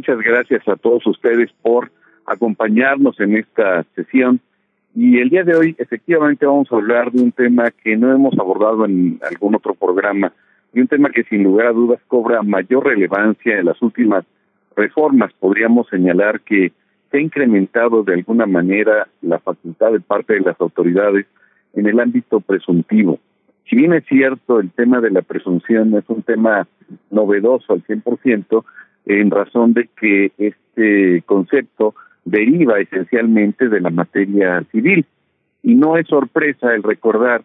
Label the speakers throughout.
Speaker 1: Muchas gracias a todos ustedes por acompañarnos en esta sesión. Y el día de hoy, efectivamente, vamos a hablar de un tema que no hemos abordado en algún otro programa, y un tema que sin lugar a dudas cobra mayor relevancia en las últimas reformas. Podríamos señalar que se ha incrementado de alguna manera la facultad de parte de las autoridades en el ámbito presuntivo. Si bien es cierto, el tema de la presunción es un tema novedoso al 100%, en razón de que este concepto deriva esencialmente de la materia civil. Y no es sorpresa el recordar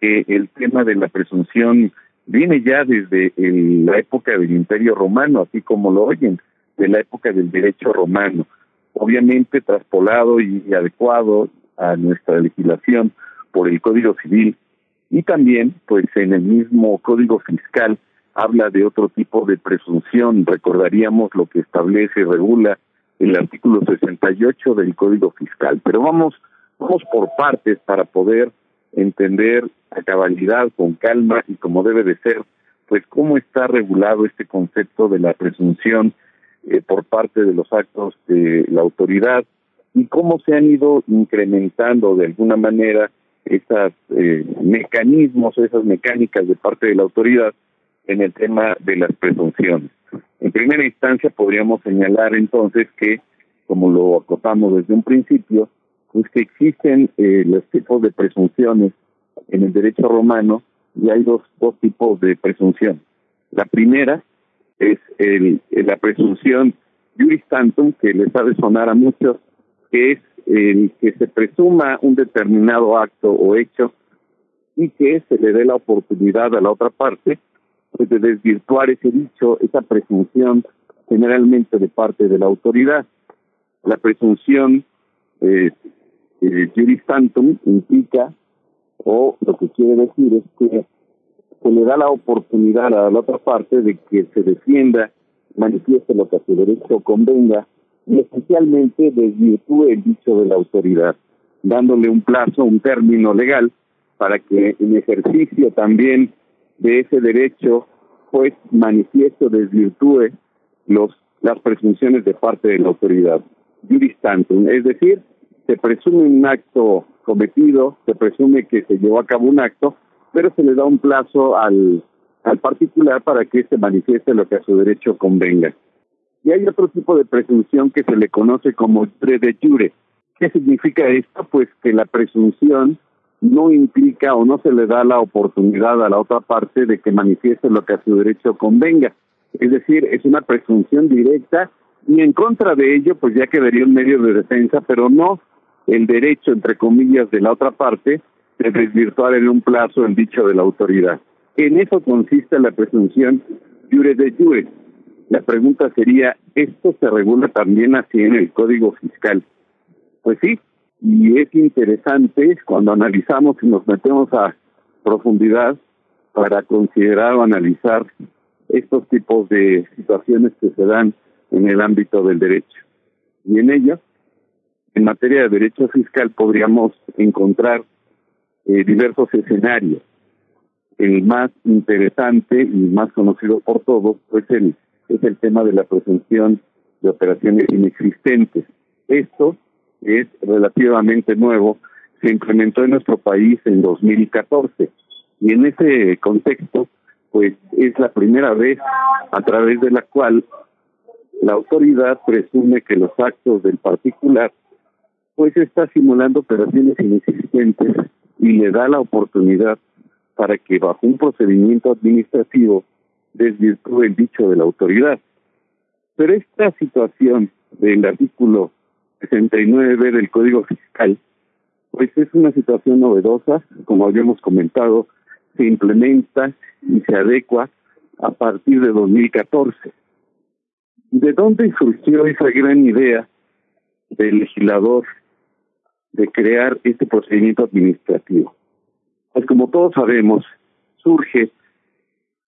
Speaker 1: que el tema de la presunción viene ya desde la época del Imperio Romano, así como lo oyen, de la época del derecho romano, obviamente traspolado y adecuado a nuestra legislación por el Código Civil y también pues en el mismo Código Fiscal habla de otro tipo de presunción, recordaríamos lo que establece y regula el artículo 68 del Código Fiscal, pero vamos vamos por partes para poder entender a cabalidad, con calma y como debe de ser, pues cómo está regulado este concepto de la presunción eh, por parte de los actos de la autoridad y cómo se han ido incrementando de alguna manera esos eh, mecanismos, esas mecánicas de parte de la autoridad en el tema de las presunciones. En primera instancia podríamos señalar entonces que, como lo acotamos desde un principio, pues que existen eh, los tipos de presunciones en el derecho romano y hay dos, dos tipos de presunción. La primera es el, la presunción juris tantum, que les ha sonar a muchos, que es el que se presuma un determinado acto o hecho y que se le dé la oportunidad a la otra parte pues, de desvirtuar ese dicho, esa presunción generalmente de parte de la autoridad. La presunción eh, eh, juris tantum implica, o lo que quiere decir es que se le da la oportunidad a la otra parte de que se defienda, manifieste lo que a su derecho convenga y especialmente desvirtúe el dicho de la autoridad, dándole un plazo, un término legal para que en ejercicio también de ese derecho pues manifiesto desvirtúe los las presunciones de parte de la autoridad. Juris tantum, es decir, se presume un acto cometido, se presume que se llevó a cabo un acto, pero se le da un plazo al, al particular para que se manifieste lo que a su derecho convenga. Y hay otro tipo de presunción que se le conoce como de jure. ¿Qué significa esto? Pues que la presunción no implica o no se le da la oportunidad a la otra parte de que manifieste lo que a su derecho convenga. Es decir, es una presunción directa y en contra de ello, pues ya quedaría un medio de defensa, pero no el derecho, entre comillas, de la otra parte de desvirtuar en un plazo el dicho de la autoridad. En eso consiste la presunción jure de jure. La pregunta sería, ¿esto se regula también así en el Código Fiscal? Pues sí, y es interesante cuando analizamos y nos metemos a profundidad para considerar o analizar estos tipos de situaciones que se dan en el ámbito del derecho. Y en ello, en materia de derecho fiscal podríamos encontrar eh, diversos escenarios. El más interesante y más conocido por todos pues el, es el tema de la presunción de operaciones inexistentes. Relativamente nuevo, se implementó en nuestro país en 2014 y en ese contexto pues es la primera vez a través de la cual la autoridad presume que los actos del particular pues está simulando operaciones inexistentes y le da la oportunidad para que bajo un procedimiento administrativo desvirtúe el dicho de la autoridad. Pero esta situación del artículo 69 del Código Fiscal, pues es una situación novedosa, como habíamos comentado, se implementa y se adecua a partir de 2014. ¿De dónde surgió esa gran idea del legislador de crear este procedimiento administrativo? Pues como todos sabemos, surge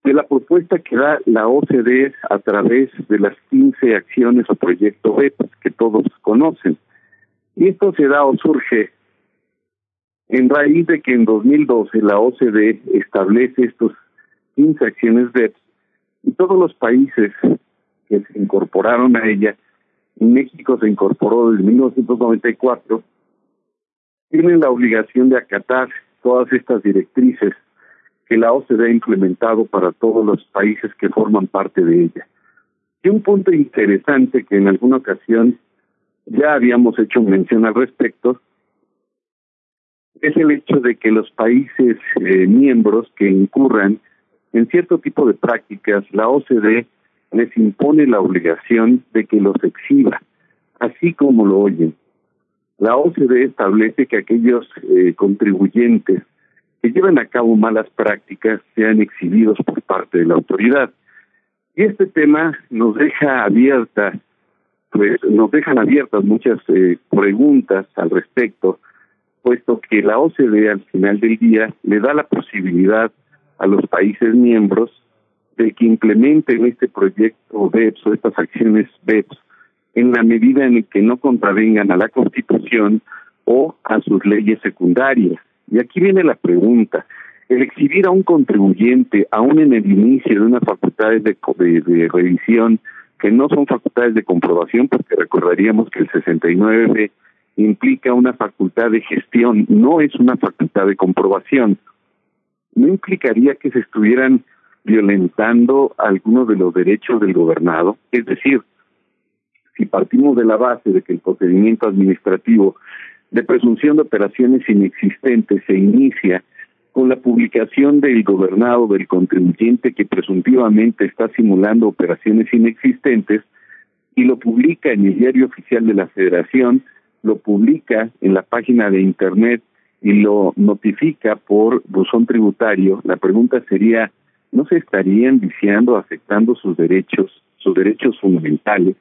Speaker 1: de la propuesta que da la OCDE a través de las 15 acciones o proyectos BEPS que todos conocen. Y esto se da o surge en raíz de que en 2012 la OCDE establece estos 15 acciones BEPS y todos los países que se incorporaron a ella, México se incorporó desde 1994, tienen la obligación de acatar todas estas directrices que la OCDE ha implementado para todos los países que forman parte de ella. Y un punto interesante que en alguna ocasión ya habíamos hecho mención al respecto es el hecho de que los países eh, miembros que incurran en cierto tipo de prácticas, la OCDE les impone la obligación de que los exhiba, así como lo oyen. La OCDE establece que aquellos eh, contribuyentes que llevan a cabo malas prácticas sean exhibidos por parte de la autoridad. Y este tema nos deja abierta, pues nos dejan abiertas muchas eh, preguntas al respecto, puesto que la OCDE al final del día le da la posibilidad a los países miembros de que implementen este proyecto BEPS o estas acciones BEPS en la medida en que no contravengan a la Constitución o a sus leyes secundarias. Y aquí viene la pregunta. El exhibir a un contribuyente, aún en el inicio de unas facultades de, de, revisión, que no son facultades de comprobación, porque recordaríamos que el 69 implica una facultad de gestión, no es una facultad de comprobación. No implicaría que se estuvieran violentando algunos de los derechos del gobernado, es decir, si partimos de la base de que el procedimiento administrativo de presunción de operaciones inexistentes se inicia con la publicación del gobernado del contribuyente que presuntivamente está simulando operaciones inexistentes y lo publica en el diario oficial de la Federación, lo publica en la página de Internet y lo notifica por buzón tributario, la pregunta sería, ¿no se estarían viciando, afectando sus derechos, sus derechos fundamentales?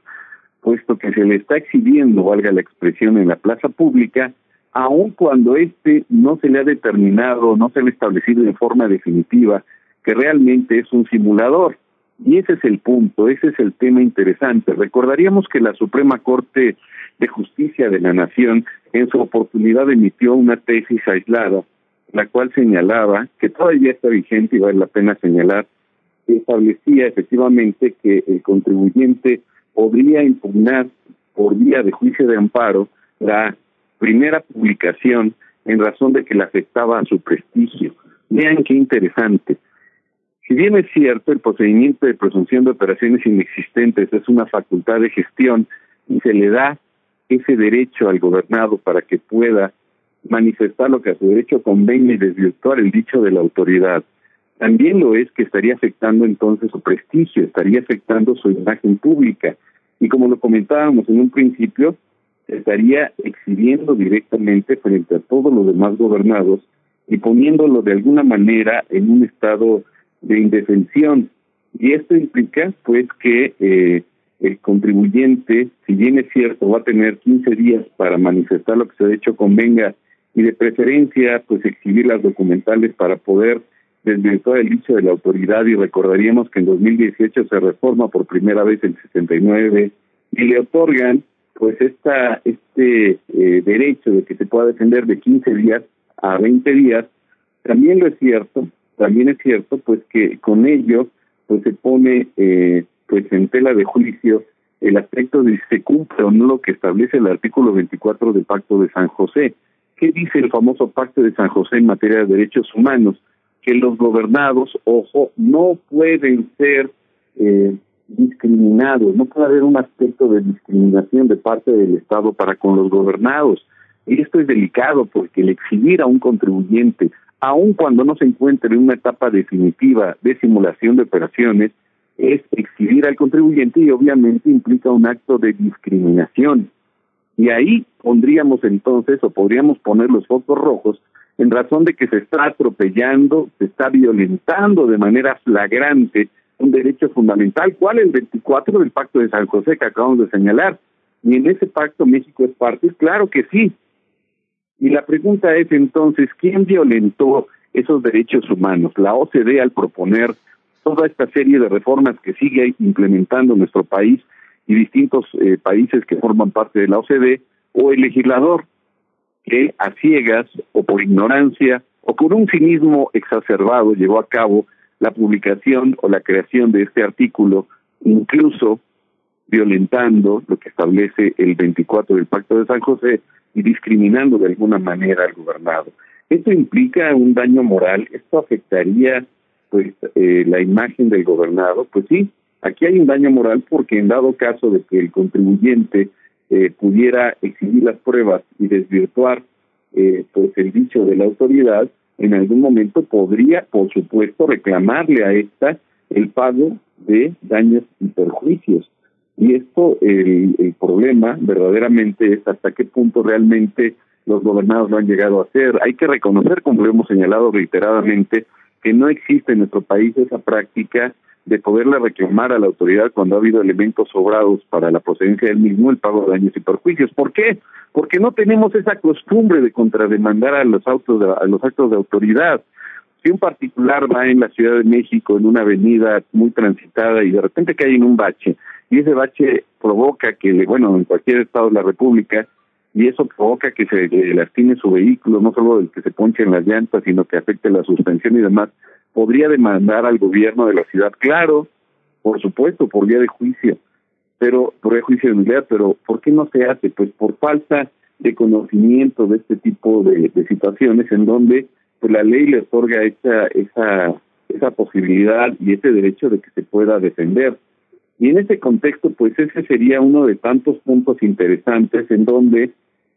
Speaker 1: Puesto que se le está exhibiendo, valga la expresión, en la plaza pública, aun cuando este no se le ha determinado, no se le ha establecido de forma definitiva que realmente es un simulador. Y ese es el punto, ese es el tema interesante. Recordaríamos que la Suprema Corte de Justicia de la Nación en su oportunidad emitió una tesis aislada, la cual señalaba, que todavía está vigente y vale la pena señalar, establecía efectivamente que el contribuyente podría impugnar por vía de juicio de amparo la primera publicación en razón de que le afectaba a su prestigio. Vean qué interesante. Si bien es cierto, el procedimiento de presunción de operaciones inexistentes es una facultad de gestión y se le da ese derecho al gobernado para que pueda manifestar lo que a su derecho convenga y desvirtuar el dicho de la autoridad. También lo es que estaría afectando entonces su prestigio, estaría afectando su imagen pública. Y como lo comentábamos en un principio, estaría exhibiendo directamente frente a todos los demás gobernados y poniéndolo de alguna manera en un estado de indefensión. Y esto implica, pues, que eh, el contribuyente, si bien es cierto, va a tener 15 días para manifestar lo que se ha hecho convenga y de preferencia, pues, exhibir las documentales para poder desvirtuar el dicho de la autoridad y recordaríamos que en 2018 se reforma por primera vez el 69 y le otorgan pues esta este eh, derecho de que se pueda defender de 15 días a 20 días también lo es cierto también es cierto pues que con ello pues se pone eh, pues en tela de juicio el aspecto de si se cumple o no lo que establece el artículo 24 del Pacto de San José. ¿Qué dice el famoso Pacto de San José en materia de derechos humanos? Que los gobernados, ojo, no pueden ser eh, discriminados, no puede haber un aspecto de discriminación de parte del Estado para con los gobernados. Y esto es delicado porque el exhibir a un contribuyente, aun cuando no se encuentre en una etapa definitiva de simulación de operaciones, es exhibir al contribuyente y obviamente implica un acto de discriminación. Y ahí pondríamos entonces, o podríamos poner los focos rojos, en razón de que se está atropellando, se está violentando de manera flagrante un derecho fundamental. ¿Cuál? El 24 del Pacto de San José que acabamos de señalar. ¿Y en ese pacto México es parte? Claro que sí. Y la pregunta es entonces, ¿quién violentó esos derechos humanos? La OCDE al proponer toda esta serie de reformas que sigue implementando nuestro país y distintos eh, países que forman parte de la OCDE, o el legislador que a ciegas o por ignorancia o por un cinismo exacerbado llevó a cabo la publicación o la creación de este artículo, incluso violentando lo que establece el 24 del Pacto de San José y discriminando de alguna manera al gobernado. Esto implica un daño moral, esto afectaría pues eh, la imagen del gobernado, pues sí, aquí hay un daño moral porque en dado caso de que el contribuyente eh, pudiera exhibir las pruebas y desvirtuar eh, pues el dicho de la autoridad, en algún momento podría, por supuesto, reclamarle a esta el pago de daños y perjuicios. Y esto, el, el problema verdaderamente es hasta qué punto realmente los gobernados lo han llegado a hacer. Hay que reconocer, como lo hemos señalado reiteradamente, que no existe en nuestro país esa práctica de poderle reclamar a la autoridad cuando ha habido elementos sobrados para la procedencia del mismo el pago de daños y perjuicios. ¿Por qué? Porque no tenemos esa costumbre de contrademandar a los autos a los actos de autoridad. Si un particular va en la Ciudad de México en una avenida muy transitada y de repente cae en un bache y ese bache provoca que, bueno, en cualquier estado de la República y eso provoca que se lastime su vehículo, no solo el que se ponche en las llantas, sino que afecte la suspensión y demás, podría demandar al gobierno de la ciudad, claro, por supuesto, por vía de juicio, pero por de juicio de nulidad, pero ¿por qué no se hace? Pues por falta de conocimiento de este tipo de, situaciones en donde pues la ley le otorga esa esa esa posibilidad y ese derecho de que se pueda defender. Y en ese contexto, pues ese sería uno de tantos puntos interesantes en donde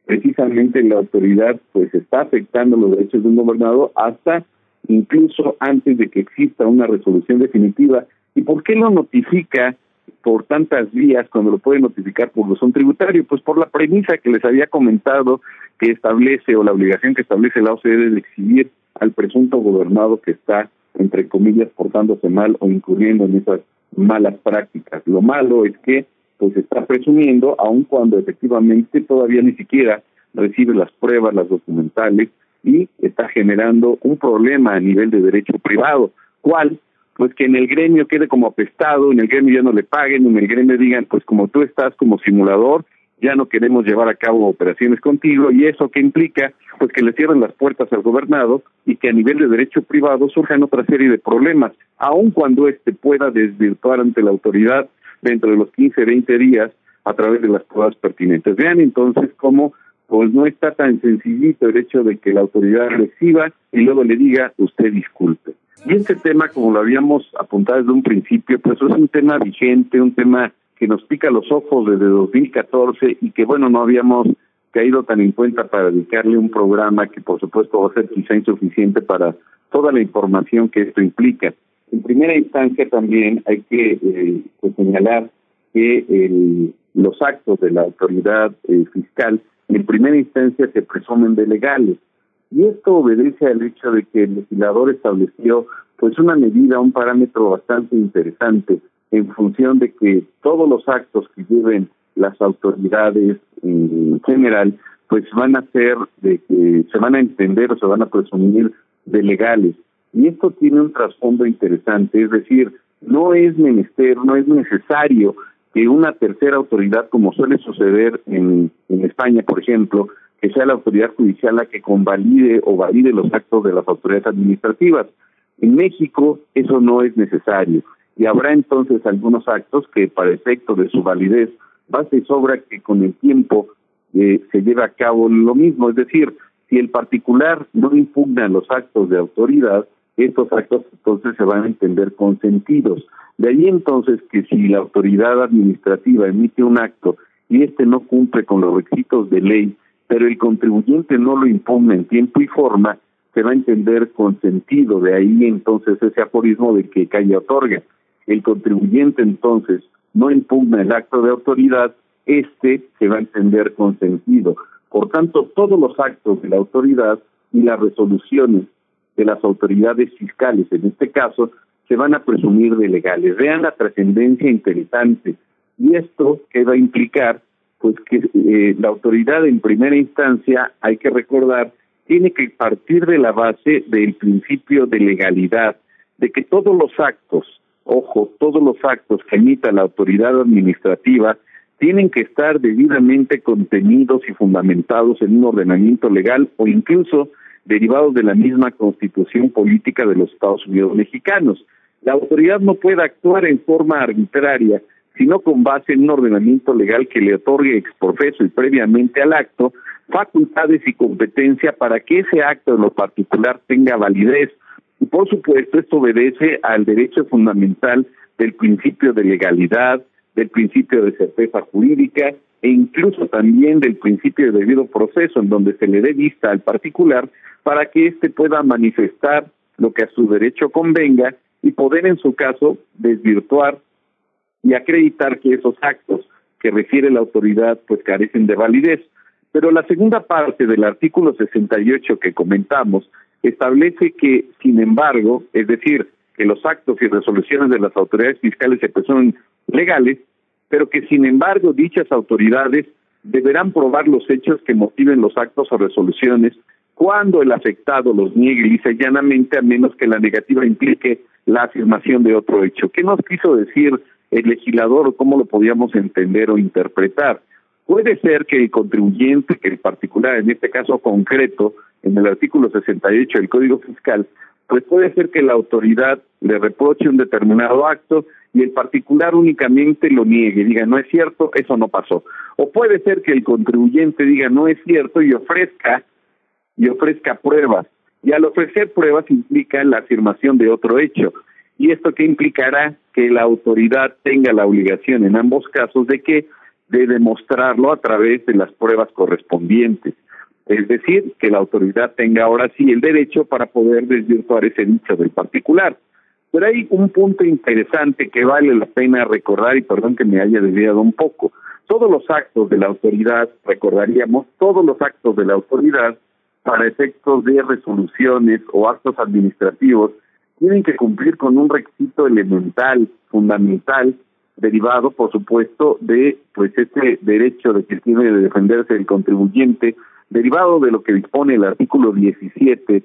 Speaker 1: precisamente la autoridad pues está afectando los derechos de un gobernador hasta incluso antes de que exista una resolución definitiva. ¿Y por qué lo notifica por tantas vías cuando lo puede notificar por razón tributario? Pues por la premisa que les había comentado que establece o la obligación que establece la OCDE de exhibir al presunto gobernado que está, entre comillas, portándose mal o incurriendo en esas malas prácticas. Lo malo es que pues está presumiendo, aun cuando efectivamente todavía ni siquiera recibe las pruebas, las documentales, y está generando un problema a nivel de derecho privado. ¿Cuál? Pues que en el gremio quede como apestado, en el gremio ya no le paguen, en el gremio digan, pues como tú estás como simulador, ya no queremos llevar a cabo operaciones contigo y eso que implica pues que le cierren las puertas al gobernado y que a nivel de derecho privado surjan otra serie de problemas, aun cuando éste pueda desvirtuar ante la autoridad dentro de los 15, 20 días a través de las pruebas pertinentes. Vean entonces cómo pues no está tan sencillito el hecho de que la autoridad reciba y luego le diga usted disculpe. Y este tema, como lo habíamos apuntado desde un principio, pues es un tema vigente, un tema que nos pica los ojos desde 2014 y que bueno, no habíamos caído tan en cuenta para dedicarle un programa que por supuesto va a ser quizá insuficiente para toda la información que esto implica. En primera instancia también hay que eh, pues señalar que los actos de la autoridad eh, fiscal en primera instancia se presumen de legales. Y esto obedece al hecho de que el legislador estableció pues una medida, un parámetro bastante interesante en función de que todos los actos que lleven las autoridades en general pues van a ser de que se van a entender o se van a presumir de legales. Y esto tiene un trasfondo interesante, es decir, no es menester, no es necesario que una tercera autoridad, como suele suceder en, en España, por ejemplo, que sea la autoridad judicial la que convalide o valide los actos de las autoridades administrativas. En México eso no es necesario y habrá entonces algunos actos que para efecto de su validez basta y sobra que con el tiempo eh, se lleve a cabo lo mismo, es decir, si el particular no impugna los actos de autoridad, estos actos entonces se van a entender consentidos. De ahí entonces que si la autoridad administrativa emite un acto y este no cumple con los requisitos de ley, pero el contribuyente no lo impugna en tiempo y forma, se va a entender consentido. De ahí entonces ese aforismo de que calle otorga. El contribuyente entonces no impugna el acto de autoridad, este se va a entender consentido. Por tanto, todos los actos de la autoridad y las resoluciones de las autoridades fiscales, en este caso, se van a presumir de legales. Vean la trascendencia interesante. Y esto que va a implicar, pues que eh, la autoridad en primera instancia, hay que recordar, tiene que partir de la base del principio de legalidad, de que todos los actos, ojo, todos los actos que emita la autoridad administrativa tienen que estar debidamente contenidos y fundamentados en un ordenamiento legal o incluso derivados de la misma constitución política de los Estados Unidos mexicanos. La autoridad no puede actuar en forma arbitraria sino con base en un ordenamiento legal que le otorgue exprofeso y previamente al acto facultades y competencia para que ese acto en lo particular tenga validez. Y por supuesto, esto obedece al derecho fundamental del principio de legalidad, del principio de certeza jurídica e incluso también del principio de debido proceso en donde se le dé vista al particular para que éste pueda manifestar lo que a su derecho convenga y poder en su caso desvirtuar y acreditar que esos actos que refiere la autoridad pues carecen de validez. Pero la segunda parte del artículo 68 que comentamos establece que, sin embargo, es decir, que los actos y resoluciones de las autoridades fiscales se presumen legales, pero que, sin embargo, dichas autoridades deberán probar los hechos que motiven los actos o resoluciones cuando el afectado los niegue lisa y llanamente, a menos que la negativa implique la afirmación de otro hecho. ¿Qué nos quiso decir el legislador o cómo lo podíamos entender o interpretar? Puede ser que el contribuyente, que el particular, en este caso concreto, en el artículo 68 del Código Fiscal, pues puede ser que la autoridad le reproche un determinado acto y el particular únicamente lo niegue, diga no es cierto, eso no pasó. O puede ser que el contribuyente diga no es cierto y ofrezca y ofrezca pruebas. Y al ofrecer pruebas implica la afirmación de otro hecho. ¿Y esto qué implicará? Que la autoridad tenga la obligación en ambos casos de que de demostrarlo a través de las pruebas correspondientes. Es decir, que la autoridad tenga ahora sí el derecho para poder desvirtuar ese dicho del particular. Pero hay un punto interesante que vale la pena recordar, y perdón que me haya desviado un poco. Todos los actos de la autoridad, recordaríamos, todos los actos de la autoridad para efectos de resoluciones o actos administrativos tienen que cumplir con un requisito elemental, fundamental, derivado, por supuesto, de pues este derecho de que tiene de defenderse el contribuyente, derivado de lo que dispone el artículo 17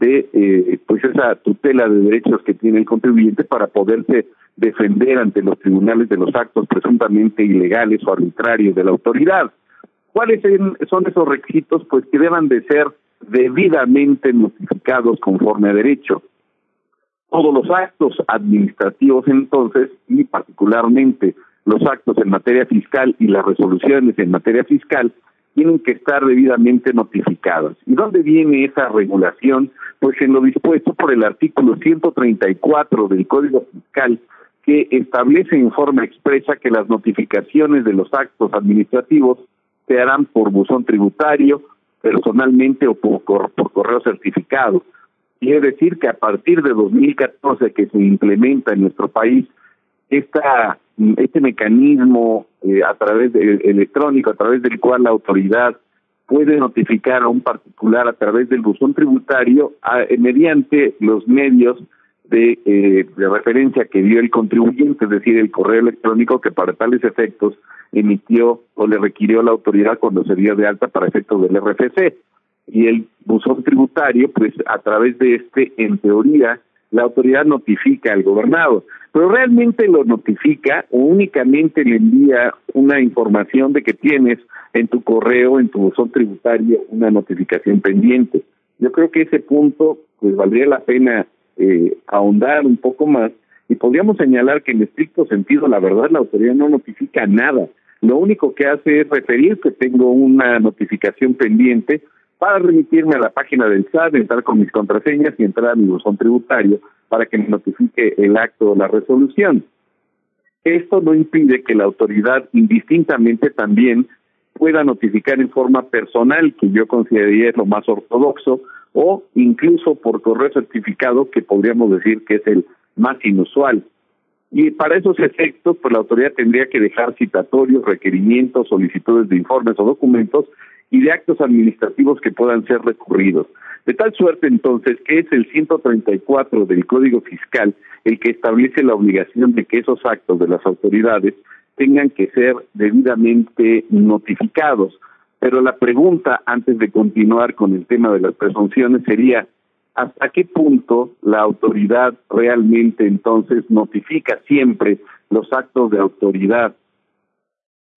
Speaker 1: de eh, pues esa tutela de derechos que tiene el contribuyente para poderse defender ante los tribunales de los actos presuntamente ilegales o arbitrarios de la autoridad. ¿Cuáles son esos requisitos? Pues que deban de ser debidamente notificados conforme a derecho todos los actos administrativos entonces y particularmente los actos en materia fiscal y las resoluciones en materia fiscal tienen que estar debidamente notificados. ¿Y dónde viene esa regulación? Pues en lo dispuesto por el artículo 134 del Código Fiscal que establece en forma expresa que las notificaciones de los actos administrativos se harán por buzón tributario, personalmente o por, por correo certificado. Quiere decir que a partir de 2014 que se implementa en nuestro país esta, este mecanismo eh, a través de, electrónico, a través del cual la autoridad puede notificar a un particular a través del buzón tributario eh, mediante los medios de, eh, de referencia que dio el contribuyente, es decir, el correo electrónico que para tales efectos emitió o le requirió la autoridad cuando se dio de alta para efectos del RFC y el buzón tributario, pues a través de este, en teoría, la autoridad notifica al gobernado, pero realmente lo notifica o únicamente le envía una información de que tienes en tu correo, en tu buzón tributario, una notificación pendiente. Yo creo que ese punto, pues valdría la pena eh, ahondar un poco más y podríamos señalar que en estricto sentido, la verdad, la autoridad no notifica nada. Lo único que hace es referir que tengo una notificación pendiente para remitirme a la página del SAT, entrar con mis contraseñas y entrar a mi buzón tributario para que me notifique el acto o la resolución. Esto no impide que la autoridad indistintamente también pueda notificar en forma personal, que yo consideraría lo más ortodoxo, o incluso por correo certificado, que podríamos decir que es el más inusual. Y para esos efectos, pues la autoridad tendría que dejar citatorios, requerimientos, solicitudes de informes o documentos y de actos administrativos que puedan ser recurridos. De tal suerte entonces que es el 134 del Código Fiscal el que establece la obligación de que esos actos de las autoridades tengan que ser debidamente notificados. Pero la pregunta, antes de continuar con el tema de las presunciones, sería hasta qué punto la autoridad realmente entonces notifica siempre los actos de autoridad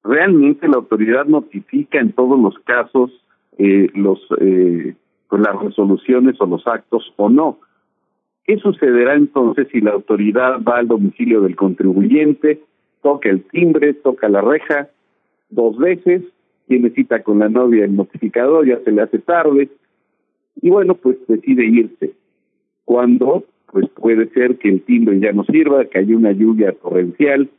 Speaker 1: realmente la autoridad notifica en todos los casos eh, los eh, pues las resoluciones o los actos o no. ¿Qué sucederá entonces si la autoridad va al domicilio del contribuyente, toca el timbre, toca la reja dos veces, tiene cita con la novia el notificador, ya se le hace tarde, y bueno, pues decide irse. Cuando, pues puede ser que el timbre ya no sirva, que haya una lluvia torrencial,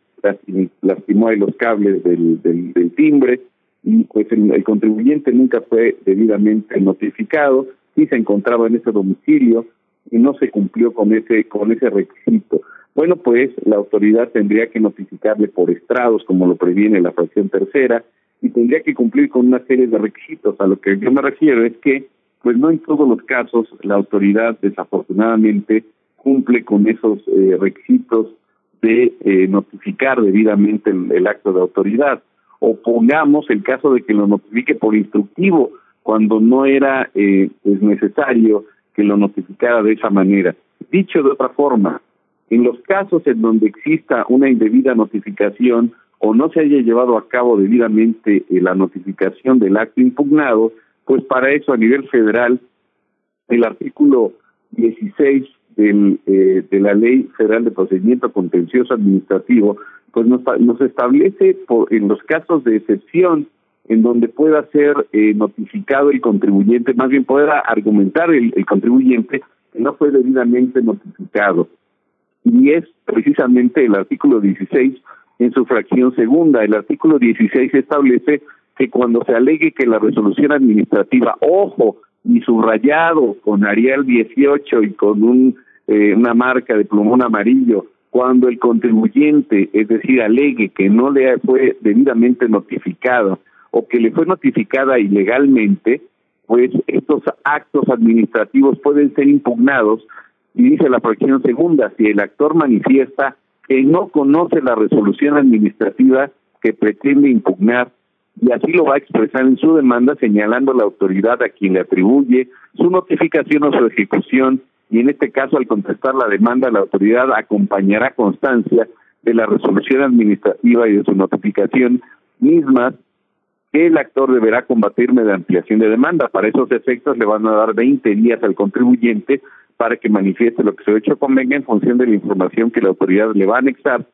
Speaker 1: lastimó ahí los cables del, del, timbre, y pues el, contribuyente nunca fue debidamente notificado, y se encontraba en ese domicilio, y no se cumplió con ese, con ese requisito. Bueno, pues la autoridad tendría que notificarle por estrados, como lo previene la fracción tercera, y tendría que cumplir con una serie de requisitos. A lo que yo me refiero es que, pues no en todos los casos la autoridad desafortunadamente cumple con esos eh, requisitos de eh, notificar debidamente el, acto de autoridad. O pongamos el caso de que lo notifique por instructivo cuando no era eh, necesario que lo notificara de esa manera. Dicho de otra forma, en los casos en donde exista una indebida notificación o no se haya llevado a cabo debidamente eh, la notificación del acto impugnado, pues para eso a nivel federal el artículo 16 del, eh, de la Ley Federal de Procedimiento Contencioso Administrativo, pues nos, nos establece por, en los casos de excepción en donde pueda ser eh, notificado el contribuyente, más bien pueda argumentar el, el contribuyente que no fue debidamente notificado y es precisamente el artículo 16 en su fracción segunda. El artículo 16 establece que cuando se alegue que la resolución administrativa, ojo, y subrayado con Arial 18 y con un, eh, una marca de plumón amarillo, cuando el contribuyente, es decir, alegue que no le fue debidamente notificado o que le fue notificada ilegalmente, pues estos actos administrativos pueden ser impugnados y dice la fracción segunda, si el actor manifiesta que no conoce la resolución administrativa que pretende impugnar y así lo va a expresar en su demanda señalando la autoridad a quien le atribuye su notificación o su ejecución y en este caso al contestar la demanda la autoridad acompañará constancia de la resolución administrativa y de su notificación mismas que el actor deberá combatir mediante ampliación de demanda. Para esos efectos le van a dar 20 días al contribuyente para que manifieste lo que su hecho convenga en función de la información que la autoridad le va a anexar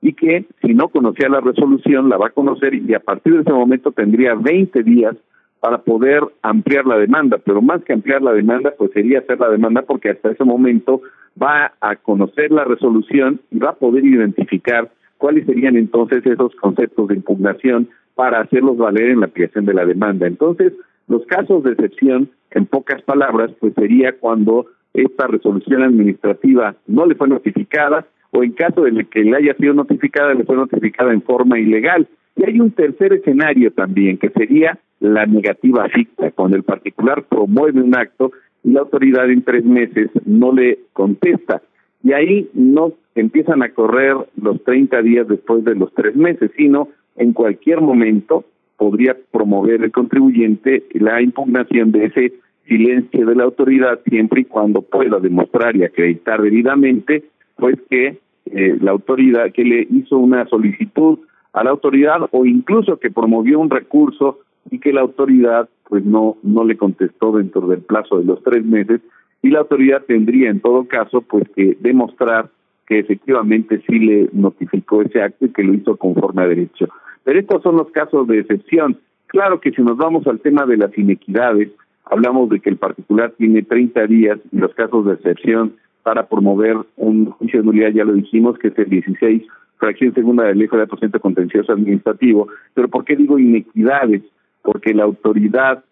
Speaker 1: y que si no conocía la resolución la va a conocer y a partir de ese momento tendría 20 días para poder ampliar la demanda, pero más que ampliar la demanda, pues sería hacer la demanda porque hasta ese momento va a conocer la resolución y va a poder identificar cuáles serían entonces esos conceptos de impugnación para hacerlos valer en la aplicación de la demanda. Entonces, los casos de excepción, en pocas palabras, pues sería cuando esta resolución administrativa no le fue notificada o en caso de que le haya sido notificada, le fue notificada en forma ilegal. Y hay un tercer escenario también, que sería la negativa ficta, cuando el particular promueve un acto y la autoridad en tres meses no le contesta. Y ahí no empiezan a correr los 30 días después de los tres meses, sino en cualquier momento podría promover el contribuyente la impugnación de ese silencio de la autoridad siempre y cuando pueda demostrar y acreditar debidamente pues que eh, la autoridad que le hizo una solicitud a la autoridad o incluso que promovió un recurso y que la autoridad pues no no le contestó dentro del plazo de los tres meses y la autoridad tendría en todo caso pues que demostrar que efectivamente sí le notificó ese acto y que lo hizo conforme a derecho. Pero estos son los casos de excepción. Claro que si nos vamos al tema de las inequidades, hablamos de que el particular tiene 30 días en los casos de excepción para promover un juicio de nulidad, ya lo dijimos, que es el 16, fracción segunda de la de Contencioso Administrativo. Pero ¿por qué digo inequidades? Porque la autoridad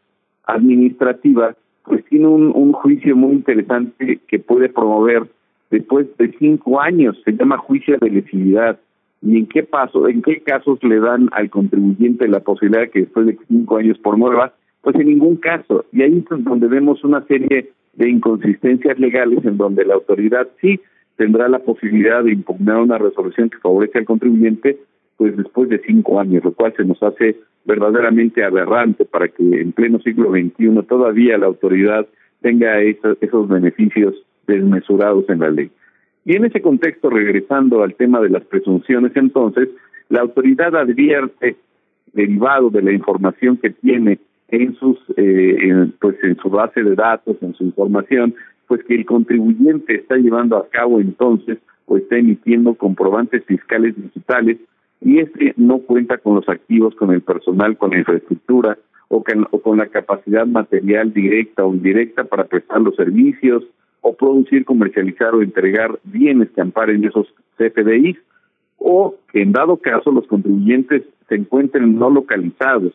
Speaker 1: administrativa pues tiene un, juicio muy interesante que puede promover después de cinco años, se llama juicio de lesividad. ¿Y en qué paso, en qué casos le dan al contribuyente la posibilidad de que después de cinco años promueva pues en ningún caso. Y ahí es donde vemos una serie de inconsistencias legales en donde la autoridad sí tendrá la posibilidad de impugnar una resolución que favorece al contribuyente, pues después de cinco años, lo cual se nos hace verdaderamente aberrante para que en pleno siglo XXI todavía la autoridad tenga esos, esos beneficios desmesurados en la ley. Y en ese contexto, regresando al tema de las presunciones, entonces, la autoridad advierte, derivado de la información que tiene en sus eh, pues en su base de datos, en su información, pues que el contribuyente está llevando a cabo entonces o está emitiendo comprobantes fiscales digitales y este no cuenta con los activos, con el personal, con la infraestructura o con, la capacidad material directa o indirecta para prestar los servicios o producir, comercializar o entregar bienes que amparen esos CFDIs o que en dado caso los contribuyentes se encuentren no localizados.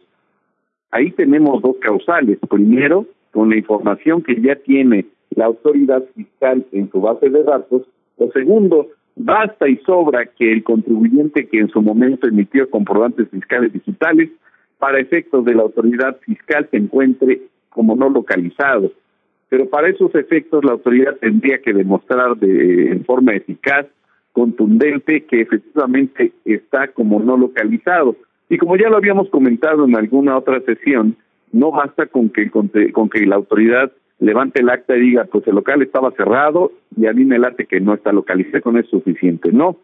Speaker 1: Ahí tenemos dos causales. Primero, con la información que ya tiene la autoridad fiscal en su base de datos. O segundo, basta y sobra que el contribuyente que en su momento emitió comprobantes fiscales digitales para efectos de la autoridad fiscal se encuentre como no localizado. Pero para esos efectos la autoridad tendría que demostrar de, en forma eficaz, contundente, que efectivamente está como no localizado. Y como ya lo habíamos comentado en alguna otra sesión, no basta con que, con que la autoridad levante el acta y diga, pues el local estaba cerrado y a mí me late que no está localizado, con eso es suficiente. No,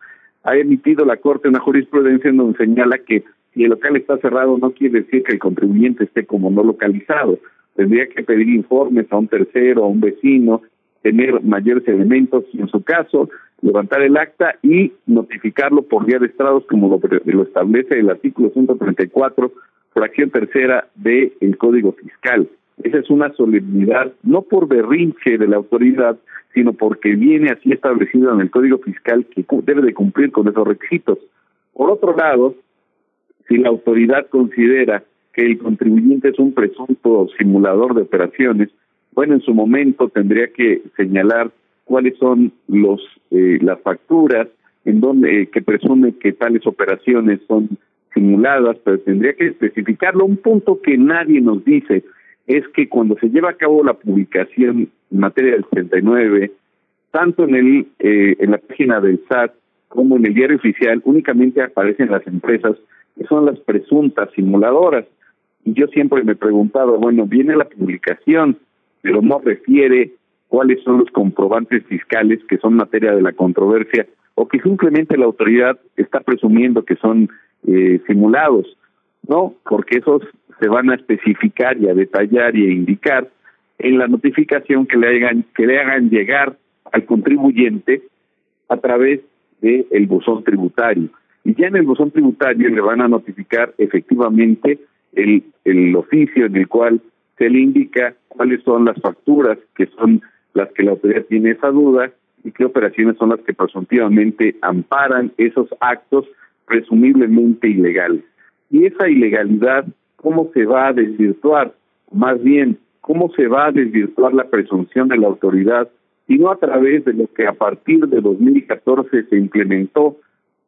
Speaker 1: ha emitido la Corte una jurisprudencia en donde señala que si el local está cerrado no quiere decir que el contribuyente esté como no localizado. Tendría que pedir informes a un tercero, a un vecino, tener mayores elementos y en su caso levantar el acta y notificarlo por vía de estrados como lo, lo establece el artículo 134, fracción tercera del Código Fiscal. Esa es una solemnidad, no por berrinche de la autoridad, sino porque viene así establecido en el Código Fiscal que debe de cumplir con esos requisitos. Por otro lado, si la autoridad considera que el contribuyente es un presunto simulador de operaciones, bueno, en su momento tendría que señalar cuáles son los eh, las facturas en donde eh, que presume que tales operaciones son simuladas, pero tendría que especificarlo. Un punto que nadie nos dice es que cuando se lleva a cabo la publicación en materia del 69, tanto en el eh, en la página del SAT como en el diario oficial, únicamente aparecen las empresas que son las presuntas simuladoras. Y yo siempre me he preguntado, bueno, viene la publicación, pero no refiere cuáles son los comprobantes fiscales que son materia de la controversia o que simplemente la autoridad está presumiendo que son eh, simulados, ¿no? Porque esos se van a especificar y a detallar y a indicar en la notificación que le hagan que le hagan llegar al contribuyente a través del el buzón tributario y ya en el buzón tributario le van a notificar efectivamente el, el oficio en el cual se le indica cuáles son las facturas que son las que la autoridad tiene esa duda y qué operaciones son las que presuntivamente amparan esos actos presumiblemente ilegales. Y esa ilegalidad cómo se va a desvirtuar, más bien, cómo se va a desvirtuar la presunción de la autoridad, y no a través de lo que a partir de 2014 se implementó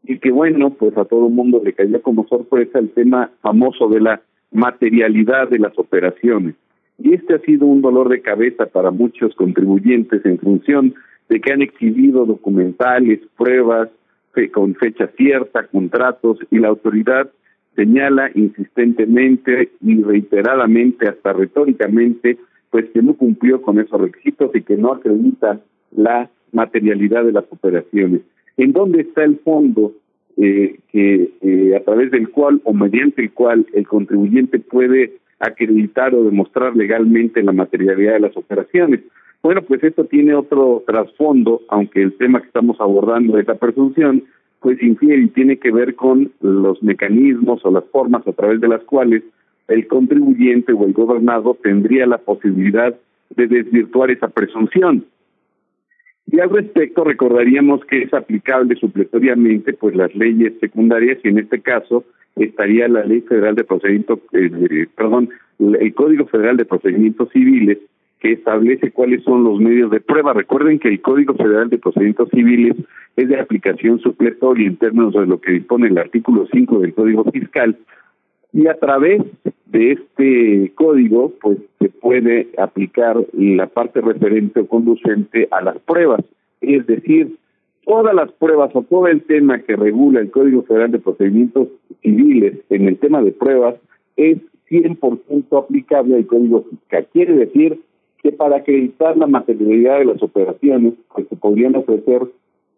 Speaker 1: y que bueno, pues a todo el mundo le cayó como sorpresa el tema famoso de la materialidad de las operaciones. Y este ha sido un dolor de cabeza para muchos contribuyentes en función de que han exhibido documentales, pruebas con fecha cierta, contratos, y la autoridad señala insistentemente y reiteradamente, hasta retóricamente, pues que no cumplió con esos requisitos y que no acredita la materialidad de las operaciones. ¿En dónde está el fondo eh, que eh, a través del cual o mediante el cual el contribuyente puede acreditar o demostrar legalmente la materialidad de las operaciones? Bueno, pues esto tiene otro trasfondo, aunque el tema que estamos abordando es la presunción, pues infiere y tiene que ver con los mecanismos o las formas a través de las cuales el contribuyente o el gobernado tendría la posibilidad de desvirtuar esa presunción. Y al respecto recordaríamos que es aplicable supletoriamente pues las leyes secundarias y en este caso estaría la Ley Federal de Procedimientos, eh, perdón, el Código Federal de Procedimientos Civiles que establece cuáles son los medios de prueba. Recuerden que el Código Federal de Procedimientos Civiles es de aplicación supletoria en términos de lo que dispone el artículo 5 del Código Fiscal y a través de este código pues se puede aplicar la parte referente o conducente a las pruebas, es decir, todas las pruebas o todo el tema que regula el Código Federal de Procedimientos Civiles en el tema de pruebas es 100% aplicable al Código Fiscal. Quiere decir que para acreditar la materialidad de las operaciones, pues se podrían ofrecer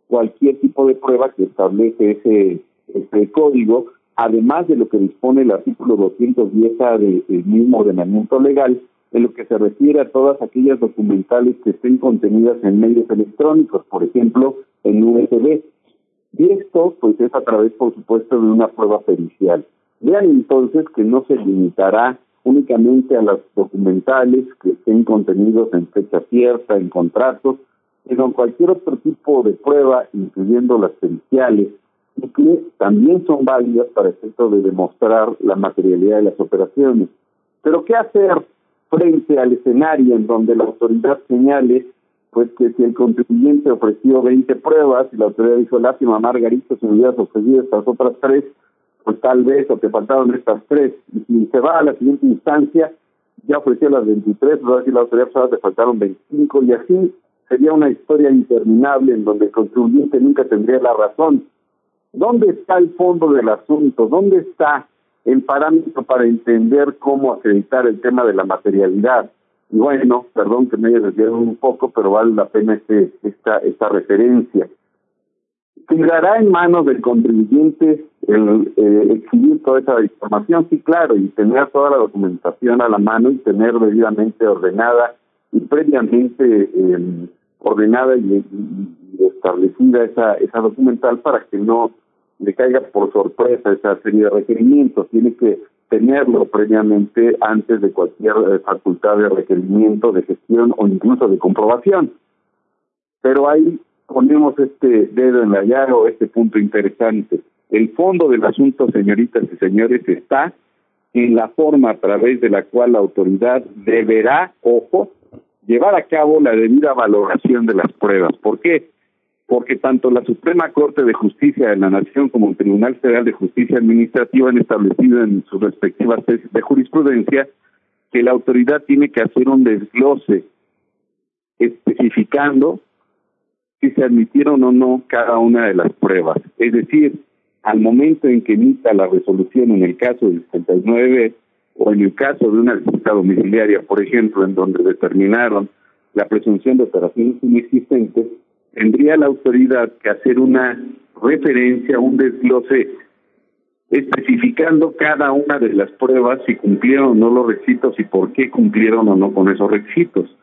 Speaker 1: cualquier tipo de prueba que establece ese, ese código, además de lo que dispone el artículo 210 del mismo ordenamiento legal, en lo que se refiere a todas aquellas documentales que estén contenidas en medios electrónicos, por ejemplo, en USB. Y esto, pues, es a través, por supuesto, de una prueba pericial. Vean entonces que no se limitará únicamente a las documentales que estén contenidos en fecha cierta, en contratos, sino cualquier otro tipo de prueba, incluyendo las periciales, y que también son válidas para efecto de demostrar la materialidad de las operaciones. Pero ¿qué hacer frente al escenario en donde la autoridad señale pues que si el contribuyente ofreció 20 pruebas y la autoridad dijo, lástima Margarita, si me hubieras ofrecido estas otras tres, pues tal vez o te faltaron estas tres. Y si se va a la siguiente instancia, ya ofreció las 23, pero decir la autoridad solo te faltaron 25 y así sería una historia interminable en donde el contribuyente nunca tendría la razón. ¿Dónde está el fondo del asunto? ¿Dónde está el parámetro para entender cómo acreditar el tema de la materialidad? Y bueno, perdón que me haya desviado un poco, pero vale la pena este, esta, esta referencia. ¿Quedará en manos del contribuyente el eh, exhibir toda esa información? Sí, claro, y tener toda la documentación a la mano y tener debidamente ordenada y previamente eh, ordenada y, establecida esa, esa documental para que no le caiga por sorpresa esa serie de requerimientos. Tiene que tenerlo previamente antes de cualquier eh, facultad de requerimiento, de gestión o incluso de comprobación. Pero ahí ponemos este dedo en la llaga o este punto interesante. El fondo del asunto, señoritas y señores, está en la forma a través de la cual la autoridad deberá, ojo, llevar a cabo la debida valoración de las pruebas. ¿Por qué? Porque tanto la Suprema Corte de Justicia de la Nación como el Tribunal Federal de Justicia Administrativa han establecido en sus respectivas tesis de jurisprudencia que la autoridad tiene que hacer un desglose especificando si se admitieron o no cada una de las pruebas. Es decir, al momento en que emita la resolución en el caso del 79 o en el caso de una visita domiciliaria, por ejemplo, en donde determinaron la presunción de operaciones inexistentes, tendría la autoridad que hacer una referencia, un desglose especificando cada una de las pruebas si cumplieron o no los requisitos y por qué cumplieron o no con esos requisitos.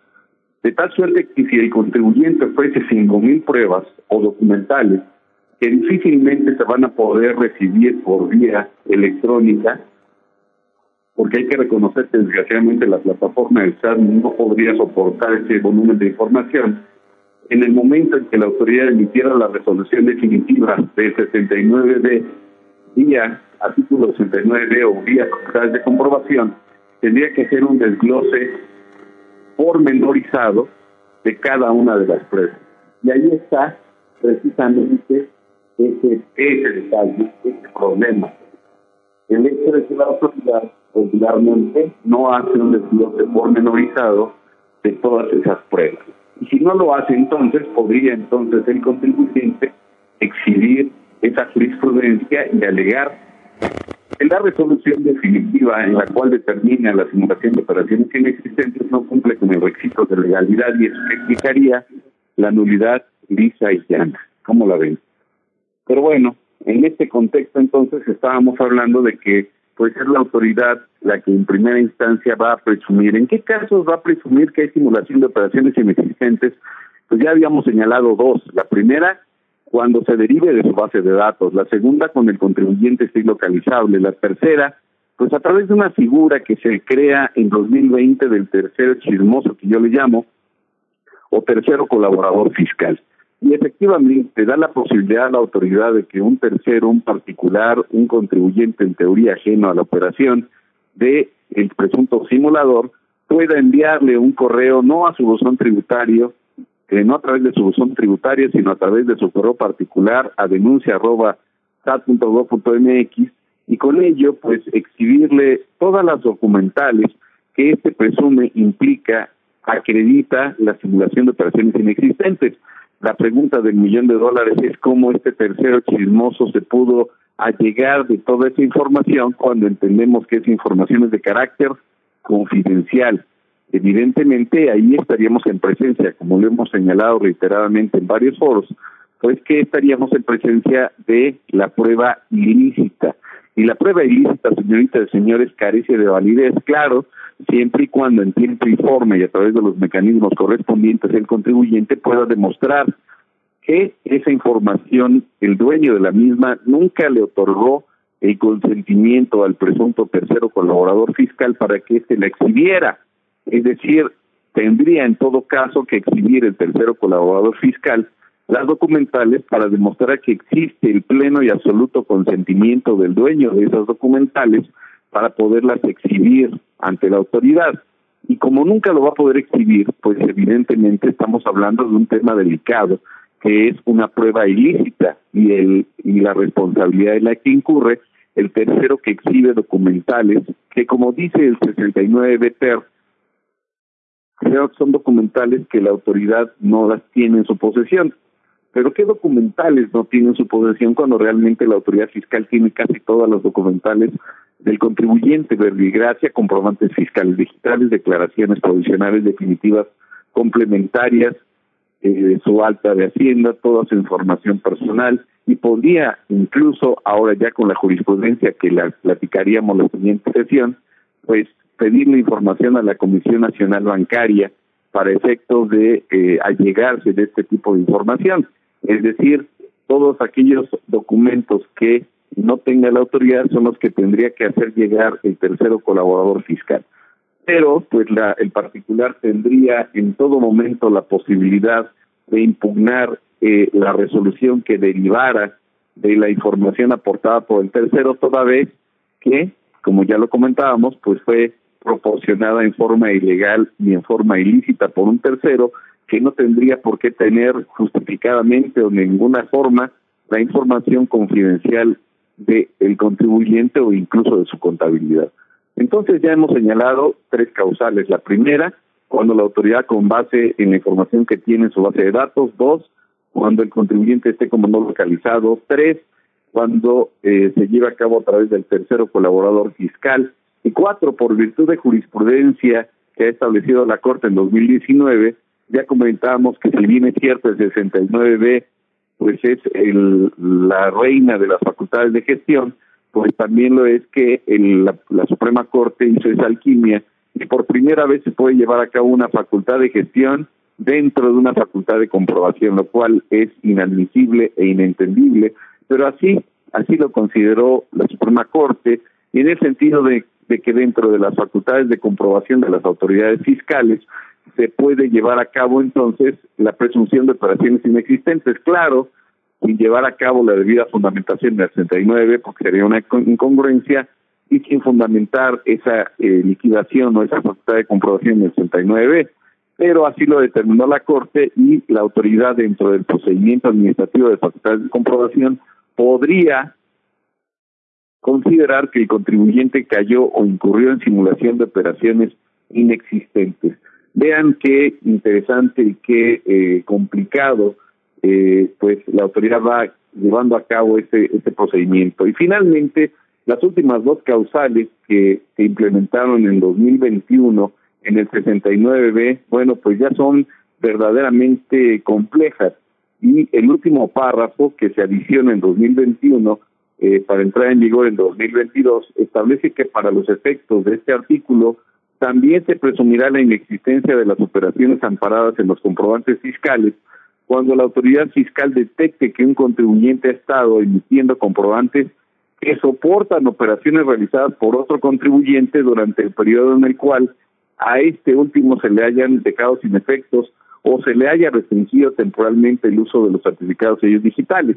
Speaker 1: De tal suerte que si el contribuyente ofrece cinco mil pruebas o documentales que difícilmente se van a poder recibir por vía electrónica, porque hay que reconocer que desgraciadamente la plataforma del SAT no podría soportar ese volumen de información. En el momento en que la autoridad emitiera la resolución definitiva del 69D vía artículo 69D o vía de comprobación, tendría que hacer un desglose pormenorizado de cada una de las pruebas. Y ahí está precisamente ese, ese detalle, ese problema. El hecho de que la autoridad regularmente no hace un desglose pormenorizado de todas esas pruebas. Y si no lo hace, entonces podría entonces el contribuyente exhibir esa jurisprudencia y alegar en la resolución definitiva en la cual determina la simulación de operaciones inexistentes no cumple con el requisito de legalidad y eso explicaría la nulidad lisa y llana. ¿Cómo la ven? Pero bueno, en este contexto entonces estábamos hablando de que pues es la autoridad la que en primera instancia va a presumir. ¿En qué casos va a presumir que hay simulación de operaciones inexistentes? Pues ya habíamos señalado dos. La primera, cuando se derive de su base de datos. La segunda, con el contribuyente esté localizable. La tercera, pues a través de una figura que se crea en 2020 del tercero chismoso que yo le llamo, o tercero colaborador fiscal. Y efectivamente da la posibilidad a la autoridad de que un tercero, un particular, un contribuyente en teoría ajeno a la operación de presunto simulador, pueda enviarle un correo no a su buzón tributario, no a través de su buzón tributario, sino a través de su correo particular a denuncia arroba y con ello pues exhibirle todas las documentales que este presume implica, acredita la simulación de operaciones inexistentes. La pregunta del millón de dólares es cómo este tercero chismoso se pudo allegar de toda esa información cuando entendemos que esa información es de carácter confidencial evidentemente ahí estaríamos en presencia, como lo hemos señalado reiteradamente en varios foros, pues que estaríamos en presencia de la prueba ilícita. Y la prueba ilícita, señoritas y señores, carece de validez, claro, siempre y cuando en tiempo y forma y a través de los mecanismos correspondientes el contribuyente pueda demostrar que esa información el dueño de la misma nunca le otorgó el consentimiento al presunto tercero colaborador fiscal para que éste la exhibiera. Es decir, tendría en todo caso que exhibir el tercero colaborador fiscal las documentales para demostrar que existe el pleno y absoluto consentimiento del dueño de esas documentales para poderlas exhibir ante la autoridad. Y como nunca lo va a poder exhibir, pues evidentemente estamos hablando de un tema delicado, que es una prueba ilícita y, el, y la responsabilidad en la que incurre el tercero que exhibe documentales, que como dice el 69 BTER, son documentales que la autoridad no las tiene en su posesión. Pero ¿qué documentales no tienen su posesión cuando realmente la autoridad fiscal tiene casi todas los documentales del contribuyente, verbigracia, comprobantes fiscales digitales, declaraciones provisionales definitivas complementarias, eh, su alta de hacienda, toda su información personal. Y podría incluso ahora ya con la jurisprudencia que la platicaríamos la siguiente sesión, pues pedirle información a la Comisión Nacional Bancaria para efectos de eh, allegarse de este tipo de información. Es decir, todos aquellos documentos que no tenga la autoridad son los que tendría que hacer llegar el tercero colaborador fiscal. Pero, pues, la, el particular tendría en todo momento la posibilidad de impugnar eh, la resolución que derivara de la información aportada por el tercero, toda vez que, como ya lo comentábamos, pues fue proporcionada en forma ilegal y en forma ilícita por un tercero que no tendría por qué tener justificadamente o de ninguna forma la información confidencial del el contribuyente o incluso de su contabilidad. Entonces ya hemos señalado tres causales. La primera, cuando la autoridad con base en la información que tiene en su base de datos. Dos, cuando el contribuyente esté como no localizado. Tres, cuando eh, se lleva a cabo a través del tercero colaborador fiscal. Y cuatro, por virtud de jurisprudencia que ha establecido la Corte en 2019, ya comentábamos que si bien es cierto el 69B, pues es el, la reina de las facultades de gestión, pues también lo es que el, la, la Suprema Corte hizo esa alquimia y por primera vez se puede llevar a cabo una facultad de gestión dentro de una facultad de comprobación, lo cual es inadmisible e inentendible, pero así, así lo consideró la Suprema Corte, y en el sentido de, de que dentro de las facultades de comprobación de las autoridades fiscales se puede llevar a cabo entonces la presunción de operaciones inexistentes, claro, sin llevar a cabo la debida fundamentación del 69, porque sería una incongruencia, y sin fundamentar esa eh, liquidación o esa facultad de comprobación del 69 pero así lo determinó la Corte y la autoridad dentro del procedimiento administrativo de facultades de comprobación podría considerar que el contribuyente cayó o incurrió en simulación de operaciones inexistentes. Vean qué interesante y qué eh, complicado eh, pues la autoridad va llevando a cabo este, este procedimiento. Y finalmente, las últimas dos causales que se implementaron en 2021 en el 69B, bueno, pues ya son verdaderamente complejas. Y el último párrafo que se adiciona en 2021 eh, para entrar en vigor en 2022 establece que para los efectos de este artículo también se presumirá la inexistencia de las operaciones amparadas en los comprobantes fiscales cuando la autoridad fiscal detecte que un contribuyente ha estado emitiendo comprobantes que soportan operaciones realizadas por otro contribuyente durante el periodo en el cual a este último se le hayan dejado sin efectos o se le haya restringido temporalmente el uso de los certificados sellos digitales.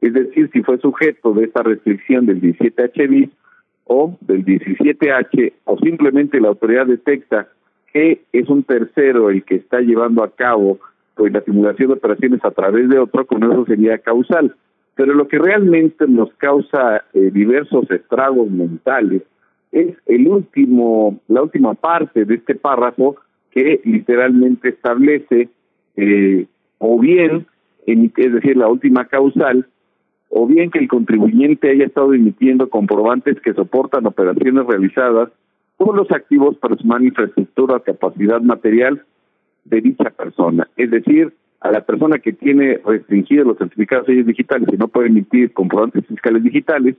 Speaker 1: Es decir, si fue sujeto de esta restricción del 17H bis o del 17H o simplemente la autoridad detecta que es un tercero el que está llevando a cabo pues la simulación de operaciones a través de otro, con eso sería causal. Pero lo que realmente nos causa eh, diversos estragos mentales es el último, la última parte de este párrafo que literalmente establece eh, o bien, es decir, la última causal, o bien que el contribuyente haya estado emitiendo comprobantes que soportan operaciones realizadas por los activos personal, infraestructura, capacidad material de dicha persona. Es decir, a la persona que tiene restringidos los certificados digitales y no puede emitir comprobantes fiscales digitales,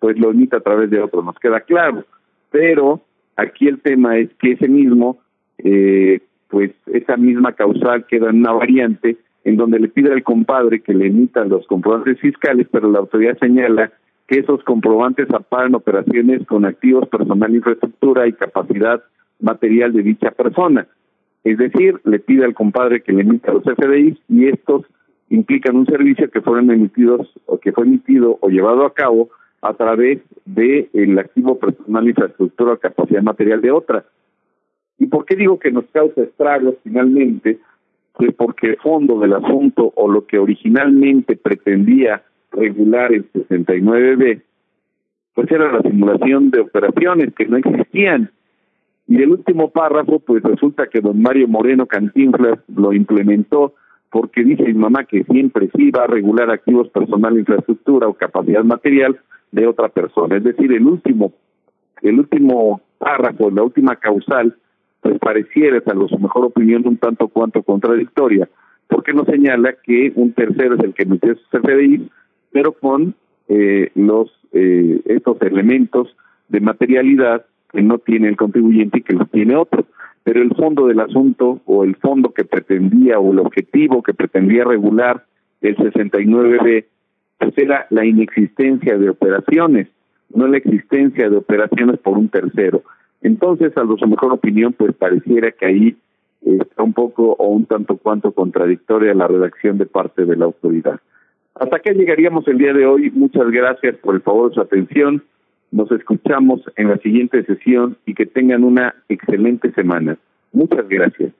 Speaker 1: pues lo emite a través de otro, nos queda claro. Pero aquí el tema es que ese mismo, eh, pues esa misma causal queda en una variante en donde le pide al compadre que le emitan los comprobantes fiscales, pero la autoridad señala que esos comprobantes amparan operaciones con activos, personal, infraestructura y capacidad material de dicha persona. Es decir, le pide al compadre que le emita los FDIs y estos implican un servicio que fueron emitidos o que fue emitido o llevado a cabo a través del el activo personal, infraestructura o capacidad material de otra. ¿Y por qué digo que nos causa estragos finalmente? Pues porque el fondo del asunto o lo que originalmente pretendía regular el 69B, pues era la simulación de operaciones que no existían. Y el último párrafo, pues resulta que don Mario Moreno Cantinflas lo implementó porque dice mi mamá que siempre sí va a regular activos personal, infraestructura o capacidad material de otra persona. Es decir, el último, el último párrafo, la última causal, pues pareciera, a su mejor opinión, un tanto cuanto contradictoria, porque no señala que un tercero es el que emitió sus FDI, pero con eh, los eh, estos elementos de materialidad que no tiene el contribuyente y que los tiene otro pero el fondo del asunto o el fondo que pretendía o el objetivo que pretendía regular el 69B pues era la inexistencia de operaciones, no la existencia de operaciones por un tercero. Entonces, a su mejor opinión, pues pareciera que ahí está un poco o un tanto cuanto contradictoria la redacción de parte de la autoridad. Hasta acá llegaríamos el día de hoy. Muchas gracias por el favor de su atención. Nos escuchamos en la siguiente sesión y que tengan una excelente semana. Muchas gracias.